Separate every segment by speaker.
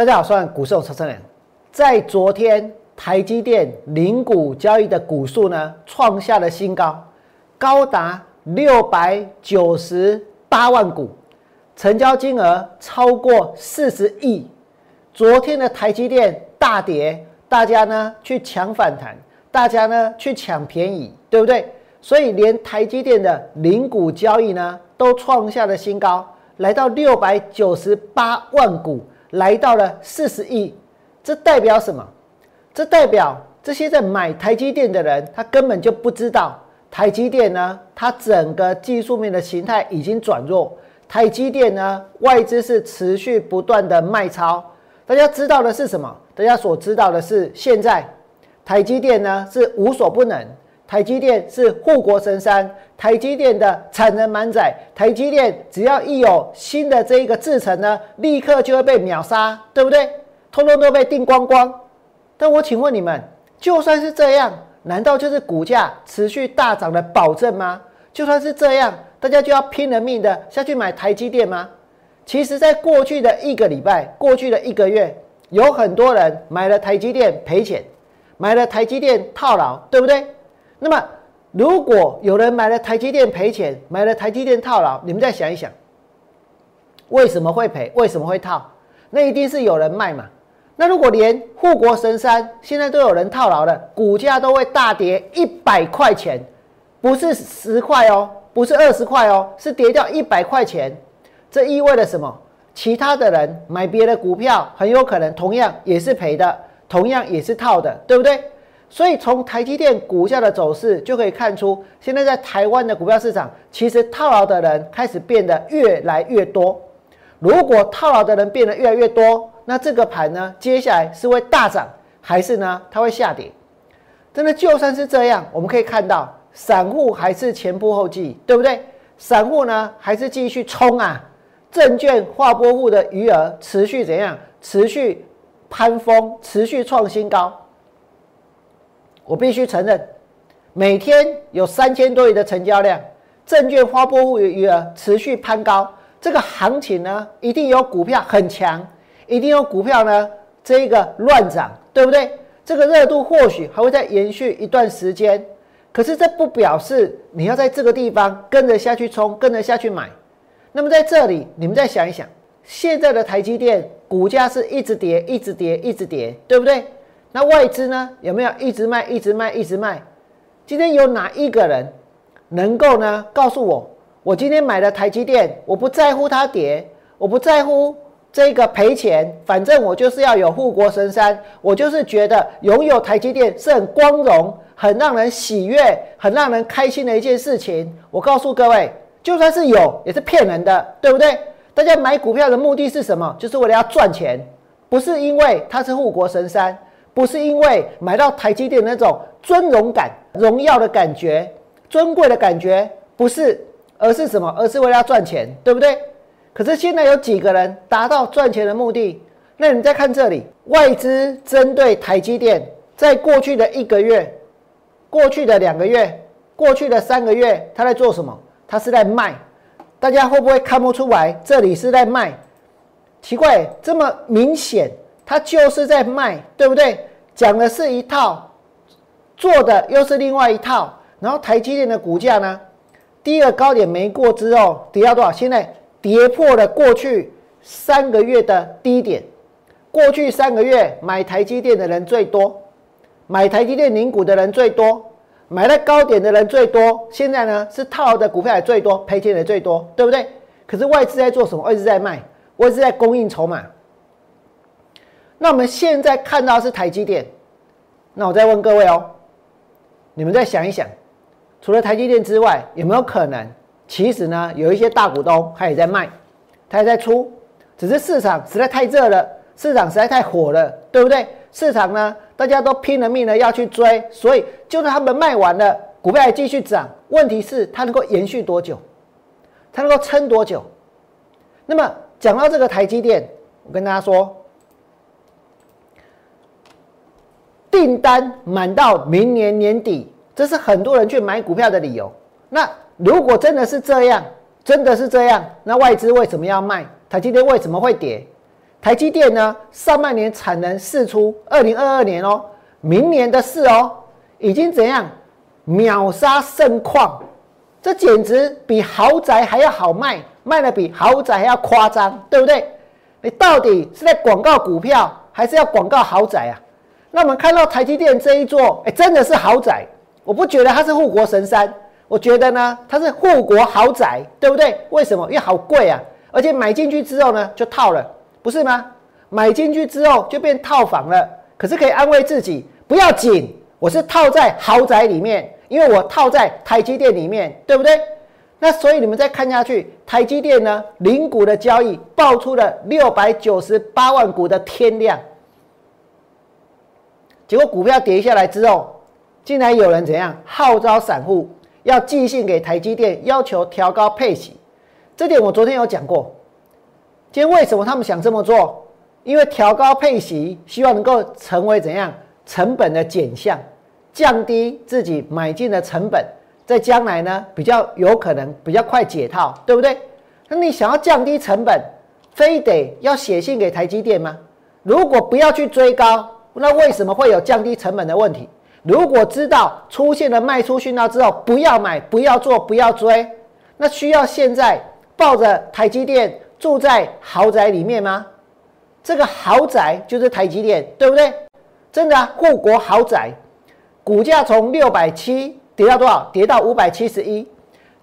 Speaker 1: 大家好，我是股市车车人。在昨天，台积电零股交易的股数呢，创下了新高，高达六百九十八万股，成交金额超过四十亿。昨天的台积电大跌，大家呢去抢反弹，大家呢去抢便宜，对不对？所以连台积电的零股交易呢，都创下了新高，来到六百九十八万股。来到了四十亿，这代表什么？这代表这些在买台积电的人，他根本就不知道台积电呢，它整个技术面的形态已经转弱。台积电呢，外资是持续不断的卖超。大家知道的是什么？大家所知道的是，现在台积电呢是无所不能。台积电是护国神山，台积电的产能满载，台积电只要一有新的这一个制程呢，立刻就会被秒杀，对不对？通通都被订光光。但我请问你们，就算是这样，难道就是股价持续大涨的保证吗？就算是这样，大家就要拼了命的下去买台积电吗？其实，在过去的一个礼拜，过去的一个月，有很多人买了台积电赔钱，买了台积电套牢，对不对？那么，如果有人买了台积电赔钱，买了台积电套牢，你们再想一想，为什么会赔？为什么会套？那一定是有人卖嘛。那如果连护国神山现在都有人套牢了，股价都会大跌一百块钱，不是十块哦，不是二十块哦，是跌掉一百块钱。这意味着什么？其他的人买别的股票，很有可能同样也是赔的，同样也是套的，对不对？所以从台积电股价的走势就可以看出，现在在台湾的股票市场，其实套牢的人开始变得越来越多。如果套牢的人变得越来越多，那这个盘呢，接下来是会大涨，还是呢，它会下跌？真的就算是这样，我们可以看到，散户还是前仆后继，对不对？散户呢，还是继续冲啊！证券划拨户的余额持续怎样？持续攀峰，持续创新高。我必须承认，每天有三千多亿的成交量，证券发拨户余额持续攀高，这个行情呢，一定有股票很强，一定有股票呢，这个乱涨，对不对？这个热度或许还会再延续一段时间，可是这不表示你要在这个地方跟着下去冲，跟着下去买。那么在这里，你们再想一想，现在的台积电股价是一直跌，一直跌，一直跌，对不对？那外资呢？有没有一直卖、一直卖、一直卖？今天有哪一个人能够呢告诉我，我今天买了台积电，我不在乎它跌，我不在乎这个赔钱，反正我就是要有护国神山，我就是觉得拥有台积电是很光荣、很让人喜悦、很让人开心的一件事情。我告诉各位，就算是有，也是骗人的，对不对？大家买股票的目的是什么？就是为了要赚钱，不是因为它是护国神山。不是因为买到台积电那种尊荣感、荣耀的感觉、尊贵的感觉，不是，而是什么？而是为了赚钱，对不对？可是现在有几个人达到赚钱的目的？那你再看这里，外资针对台积电，在过去的一个月、过去的两个月、过去的三个月，他在做什么？他是在卖。大家会不会看不出来？这里是在卖？奇怪，这么明显。他就是在卖，对不对？讲的是一套，做的又是另外一套。然后台积电的股价呢，第一个高点没过之后，跌到多少？现在跌破了过去三个月的低点。过去三个月买台积电的人最多，买台积电零股的人最多，买了高点的人最多。现在呢，是套的股票也最多，赔钱的最多，对不对？可是外资在做什么？外资在卖，外资在供应筹码。那我们现在看到是台积电，那我再问各位哦，你们再想一想，除了台积电之外，有没有可能，其实呢，有一些大股东他也在卖，他也在出，只是市场实在太热了，市场实在太火了，对不对？市场呢，大家都拼了命的要去追，所以就算他们卖完了，股票还继续涨，问题是它能够延续多久？它能够撑多久？那么讲到这个台积电，我跟大家说。订单满到明年年底，这是很多人去买股票的理由。那如果真的是这样，真的是这样，那外资为什么要卖？台积电为什么会跌？台积电呢，上半年产能释出，二零二二年哦，明年的事哦，已经怎样秒杀盛况，这简直比豪宅还要好卖，卖的比豪宅还要夸张，对不对？你到底是在广告股票，还是要广告豪宅啊？那我们看到台积电这一座，哎，真的是豪宅，我不觉得它是护国神山，我觉得呢，它是护国豪宅，对不对？为什么？因为好贵啊，而且买进去之后呢，就套了。不是吗？买进去之后就变套房了，可是可以安慰自己，不要紧，我是套在豪宅里面，因为我套在台积电里面，对不对？那所以你们再看下去，台积电呢，零股的交易爆出了六百九十八万股的天量，结果股票跌下来之后，竟然有人怎样号召散户要寄信给台积电，要求调高配息，这点我昨天有讲过。今天为什么他们想这么做？因为调高配息，希望能够成为怎样成本的减项，降低自己买进的成本，在将来呢比较有可能比较快解套，对不对？那你想要降低成本，非得要写信给台积电吗？如果不要去追高，那为什么会有降低成本的问题？如果知道出现了卖出讯号之后，不要买，不要做，不要追，那需要现在抱着台积电。住在豪宅里面吗？这个豪宅就是台积电，对不对？真的啊，护国豪宅，股价从六百七跌到多少？跌到五百七十一。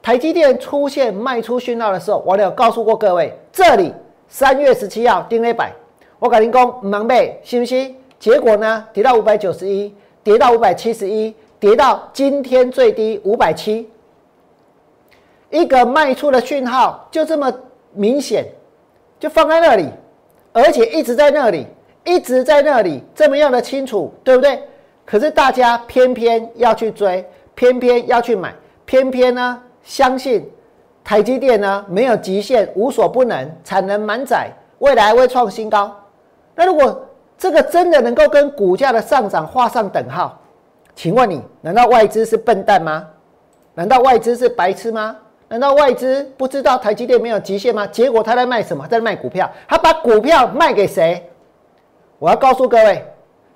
Speaker 1: 台积电出现卖出讯号的时候，我有告诉过各位，这里三月十七号定了一百，我跟您讲，唔能背，信不信？结果呢，跌到五百九十一，跌到五百七十一，跌到今天最低五百七，一个卖出的讯号就这么。明显就放在那里，而且一直在那里，一直在那里，这么样的清楚，对不对？可是大家偏偏要去追，偏偏要去买，偏偏呢相信台积电呢没有极限，无所不能，产能满载，未来会创新高。那如果这个真的能够跟股价的上涨画上等号，请问你难道外资是笨蛋吗？难道外资是白痴吗？难道外资不知道台积电没有极限吗？结果他在卖什么？在卖股票。他把股票卖给谁？我要告诉各位，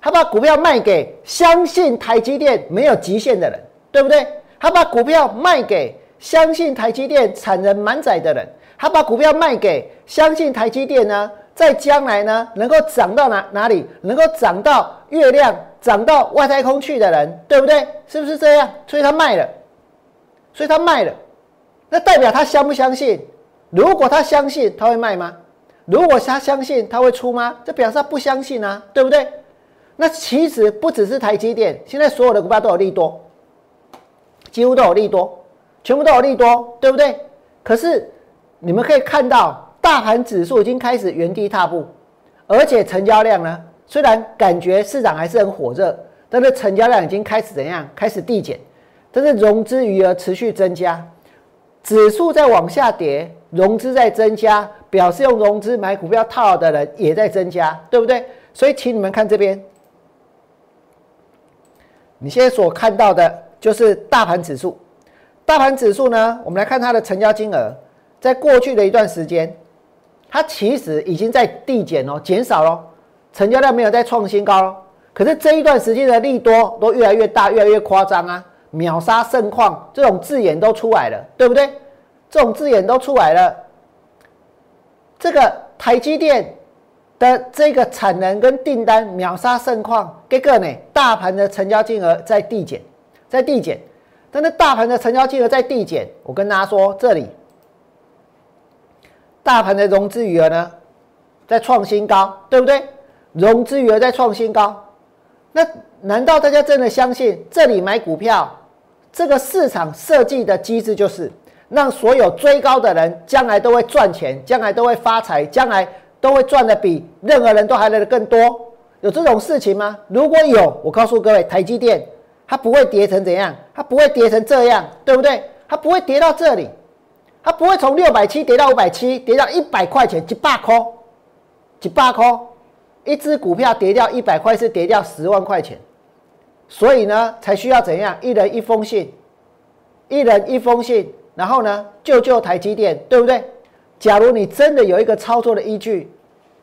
Speaker 1: 他把股票卖给相信台积电没有极限的人，对不对？他把股票卖给相信台积电产能满载的人。他把股票卖给相信台积电呢，在将来呢能够涨到哪哪里？能够涨到月亮、涨到外太空去的人，对不对？是不是这样？所以他卖了，所以他卖了。那代表他相不相信？如果他相信，他会卖吗？如果他相信，他会出吗？这表示他不相信啊，对不对？那其实不只是台积电，现在所有的股票都有利多，几乎都有利多，全部都有利多，对不对？可是你们可以看到，大盘指数已经开始原地踏步，而且成交量呢，虽然感觉市场还是很火热，但是成交量已经开始怎样？开始递减，但是融资余额持续增加。指数在往下跌，融资在增加，表示用融资买股票套的人也在增加，对不对？所以，请你们看这边，你现在所看到的就是大盘指数。大盘指数呢，我们来看它的成交金额，在过去的一段时间，它其实已经在递减哦，减少了，成交量没有再创新高了。可是这一段时间的利多都越来越大，越来越夸张啊。秒杀盛况这种字眼都出来了，对不对？这种字眼都出来了。这个台积电的这个产能跟订单秒杀盛况，这个呢，大盘的成交金额在递减，在递减。但是大盘的成交金额在递减，我跟大家说，这里大盘的融资余额呢在创新高，对不对？融资余额在创新高，那难道大家真的相信这里买股票？这个市场设计的机制就是让所有追高的人将来都会赚钱，将来都会发财，将来都会赚的比任何人都还来的更多。有这种事情吗？如果有，我告诉各位，台积电它不会跌成怎样，它不会跌成这样，对不对？它不会跌到这里，它不会从六百七跌到五百七，跌到一百块钱，几百块，几百块，一只股票跌掉一百块是跌掉十万块钱。所以呢，才需要怎样？一人一封信，一人一封信，然后呢，救救台积电，对不对？假如你真的有一个操作的依据，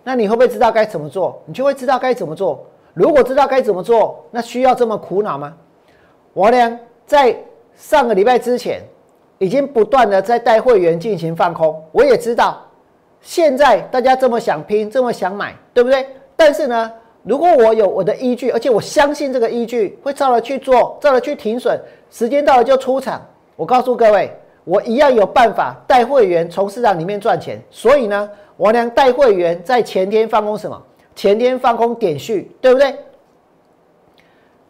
Speaker 1: 那你会不会知道该怎么做？你就会知道该怎么做。如果知道该怎么做，那需要这么苦恼吗？我呢，在上个礼拜之前，已经不断的在带会员进行放空。我也知道，现在大家这么想拼，这么想买，对不对？但是呢，如果我有我的依据，而且我相信这个依据会照着去做，照着去停损，时间到了就出场。我告诉各位，我一样有办法带会员从市场里面赚钱。所以呢。王良带会员在前天放空什么？前天放空点序，对不对？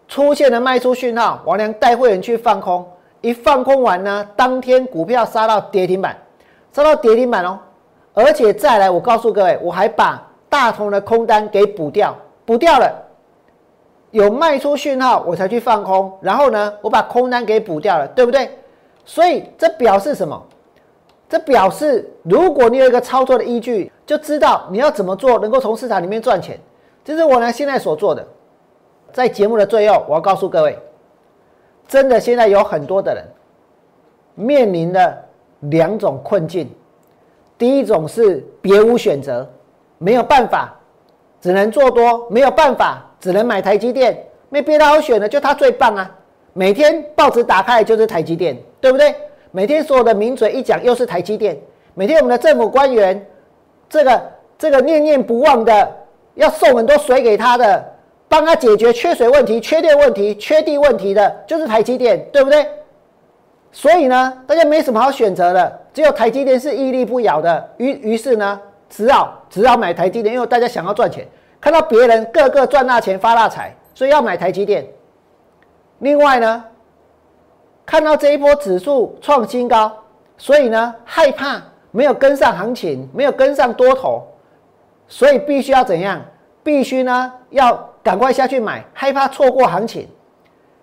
Speaker 1: 出现了卖出讯号，王良带会员去放空，一放空完呢，当天股票杀到跌停板，杀到跌停板哦。而且再来，我告诉各位，我还把大同的空单给补掉，补掉了，有卖出讯号我才去放空，然后呢，我把空单给补掉了，对不对？所以这表示什么？这表示，如果你有一个操作的依据，就知道你要怎么做能够从市场里面赚钱。这是我呢现在所做的。在节目的最后，我要告诉各位，真的现在有很多的人面临的两种困境。第一种是别无选择，没有办法，只能做多，没有办法，只能买台积电，没别的好选的，就它最棒啊！每天报纸打开就是台积电，对不对？每天所有的名嘴一讲，又是台积电。每天我们的政府官员，这个这个念念不忘的，要送很多水给他的，帮他解决缺水问题、缺电问题、缺地问题的，就是台积电，对不对？所以呢，大家没什么好选择的，只有台积电是屹立不摇的。于于是呢，只好只好买台积电，因为大家想要赚钱，看到别人个个赚大钱、发大财，所以要买台积电。另外呢？看到这一波指数创新高，所以呢害怕没有跟上行情，没有跟上多头，所以必须要怎样？必须呢要赶快下去买，害怕错过行情。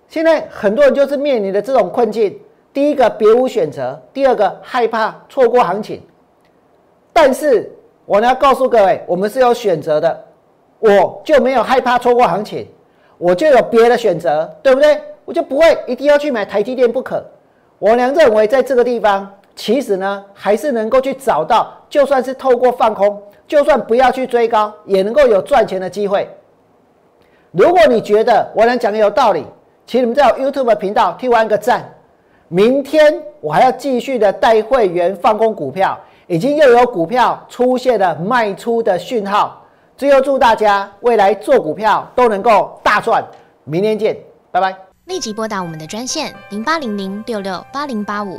Speaker 1: 现在很多人就是面临的这种困境：第一个别无选择，第二个害怕错过行情。但是我呢告诉各位，我们是有选择的，我就没有害怕错过行情，我就有别的选择，对不对？我就不会一定要去买台积电不可。我娘认为，在这个地方，其实呢，还是能够去找到，就算是透过放空，就算不要去追高，也能够有赚钱的机会。如果你觉得我能讲的有道理，请你们在 YouTube 频道替我按个赞。明天我还要继续的带会员放空股票，已经又有股票出现了卖出的讯号。最后祝大家未来做股票都能够大赚。明天见，拜拜。
Speaker 2: 立即拨打我们的专线零八零零六六八零八五